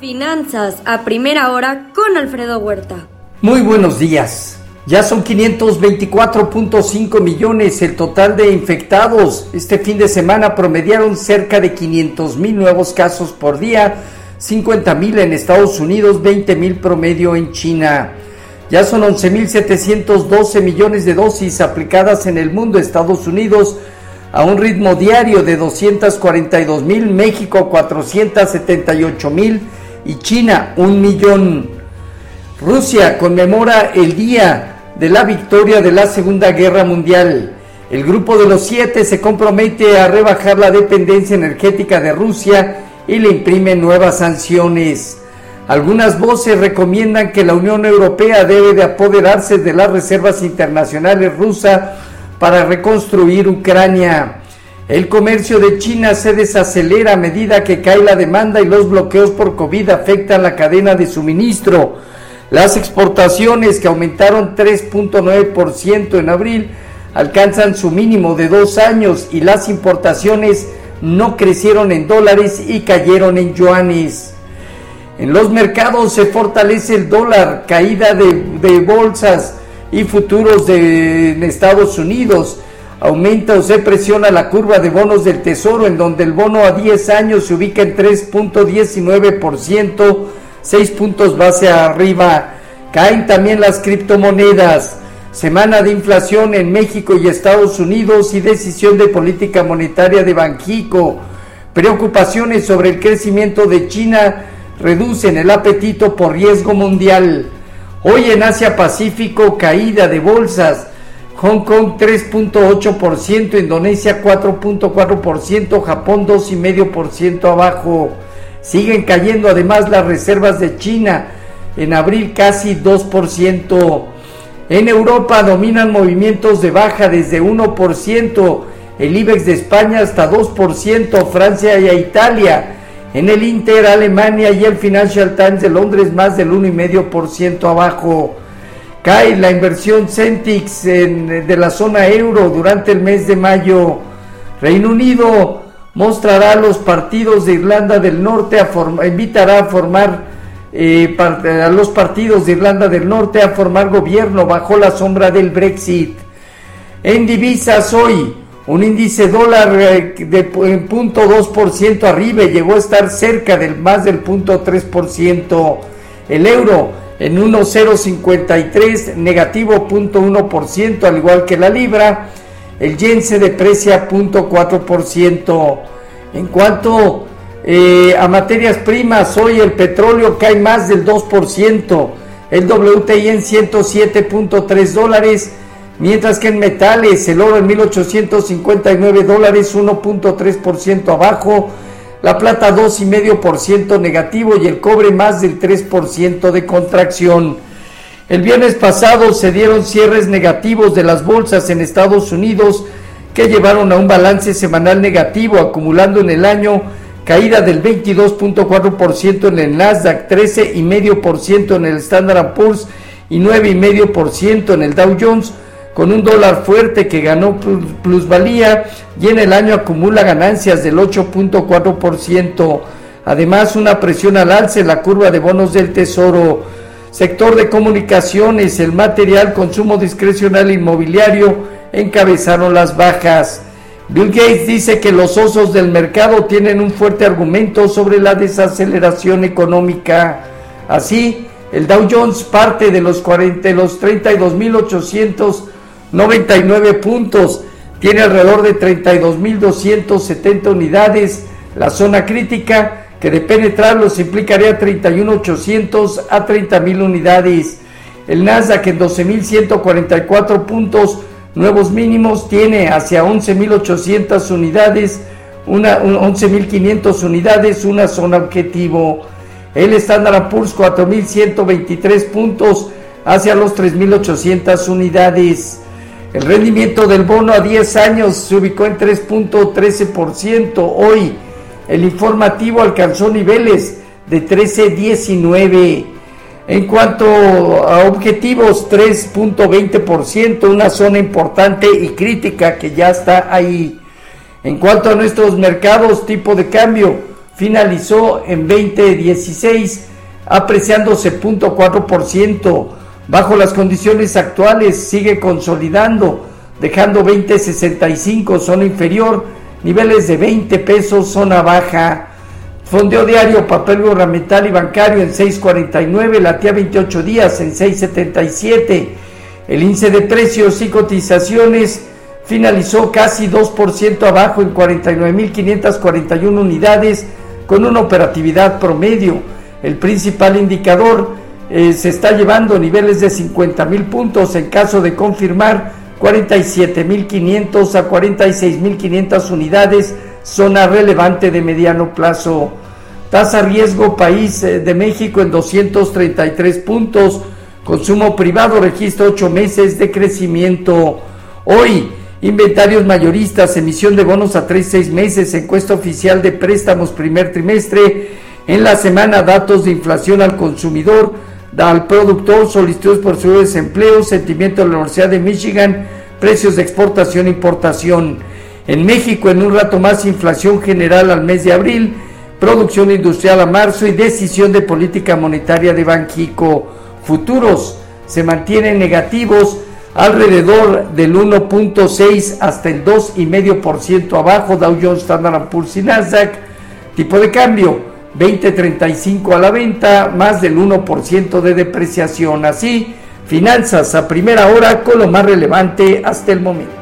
Finanzas a primera hora con Alfredo Huerta. Muy buenos días. Ya son 524.5 millones el total de infectados. Este fin de semana promediaron cerca de 500 mil nuevos casos por día, 50 mil en Estados Unidos, 20 mil promedio en China. Ya son 11.712 millones de dosis aplicadas en el mundo, Estados Unidos a un ritmo diario de 242 mil, México 478 mil y China un millón. Rusia conmemora el día de la victoria de la Segunda Guerra Mundial. El grupo de los siete se compromete a rebajar la dependencia energética de Rusia y le imprime nuevas sanciones. Algunas voces recomiendan que la Unión Europea debe de apoderarse de las reservas internacionales rusas para reconstruir Ucrania. El comercio de China se desacelera a medida que cae la demanda y los bloqueos por COVID afectan la cadena de suministro. Las exportaciones que aumentaron 3.9% en abril alcanzan su mínimo de dos años y las importaciones no crecieron en dólares y cayeron en yuanes. En los mercados se fortalece el dólar, caída de, bolsas y futuros de Estados Unidos. Aumenta o se presiona la curva de bonos del Tesoro, en donde el bono a 10 años se ubica en 3.19%, 6 puntos base arriba. Caen también las criptomonedas. Semana de inflación en México y Estados Unidos y decisión de política monetaria de Banjico. Preocupaciones sobre el crecimiento de China reducen el apetito por riesgo mundial. Hoy en Asia Pacífico, caída de bolsas. Hong Kong 3.8%, Indonesia 4.4%, Japón 2,5% abajo. Siguen cayendo además las reservas de China, en abril casi 2%. En Europa dominan movimientos de baja desde 1%, el IBEX de España hasta 2%, Francia y Italia. En el Inter, Alemania y el Financial Times de Londres más del 1,5% abajo. Cae la inversión Centix de la zona euro durante el mes de mayo. Reino Unido mostrará los partidos de Irlanda del Norte, a invitará a formar eh, a los partidos de Irlanda del Norte a formar gobierno bajo la sombra del Brexit. En divisas hoy, un índice dólar eh, de 0.2% arriba llegó a estar cerca del más del 0.3%. El euro en 1,053, negativo 0.1%, al igual que la libra. El yen se deprecia 0.4%. En cuanto eh, a materias primas, hoy el petróleo cae más del 2%, el WTI en 107.3 dólares, mientras que en metales el oro en 1859 dólares, 1.3% abajo, la plata 2,5% negativo y el cobre más del 3% de contracción. El viernes pasado se dieron cierres negativos de las bolsas en Estados Unidos que llevaron a un balance semanal negativo acumulando en el año caída del 22.4% en el Nasdaq, 13,5% en el Standard Poor's y 9,5% en el Dow Jones con un dólar fuerte que ganó plusvalía y en el año acumula ganancias del 8.4%. Además, una presión al alce en la curva de bonos del Tesoro. Sector de comunicaciones, el material, consumo discrecional inmobiliario encabezaron las bajas. Bill Gates dice que los osos del mercado tienen un fuerte argumento sobre la desaceleración económica. Así, el Dow Jones parte de los, 40, los 32.800 99 puntos, tiene alrededor de 32.270 unidades. La zona crítica que de penetrarlos implicaría 31.800 a 30.000 unidades. El Nasdaq en 12.144 puntos nuevos mínimos tiene hacia 11.800 unidades, una 11.500 unidades, una zona objetivo. El Standard Poor's 4.123 puntos hacia los 3.800 unidades. El rendimiento del bono a 10 años se ubicó en 3.13%. Hoy el informativo alcanzó niveles de 13.19. En cuanto a objetivos, 3.20%, una zona importante y crítica que ya está ahí. En cuanto a nuestros mercados, tipo de cambio, finalizó en 2016 apreciándose 0.4%. Bajo las condiciones actuales sigue consolidando, dejando 20.65 zona inferior, niveles de 20 pesos zona baja. Fondeo diario, papel gubernamental y bancario en 6.49, latía 28 días en 6.77. El índice de precios y cotizaciones finalizó casi 2% abajo en 49.541 unidades con una operatividad promedio. El principal indicador eh, se está llevando niveles de 50 mil puntos en caso de confirmar 47.500 a 46.500 unidades, zona relevante de mediano plazo. Tasa riesgo país eh, de México en 233 puntos. Consumo privado registra 8 meses de crecimiento. Hoy, inventarios mayoristas, emisión de bonos a 3 6 meses, encuesta oficial de préstamos primer trimestre. En la semana, datos de inflación al consumidor, al productor, solicitudes por su desempleo, sentimiento de la Universidad de Michigan, precios de exportación e importación. En México, en un rato más, inflación general al mes de abril producción industrial a marzo y decisión de política monetaria de Banjico. Futuros se mantienen negativos alrededor del 1.6 hasta el 2,5% abajo, Dow Jones, Standard Poor's y Nasdaq. Tipo de cambio 20.35 a la venta, más del 1% de depreciación. Así, finanzas a primera hora con lo más relevante hasta el momento.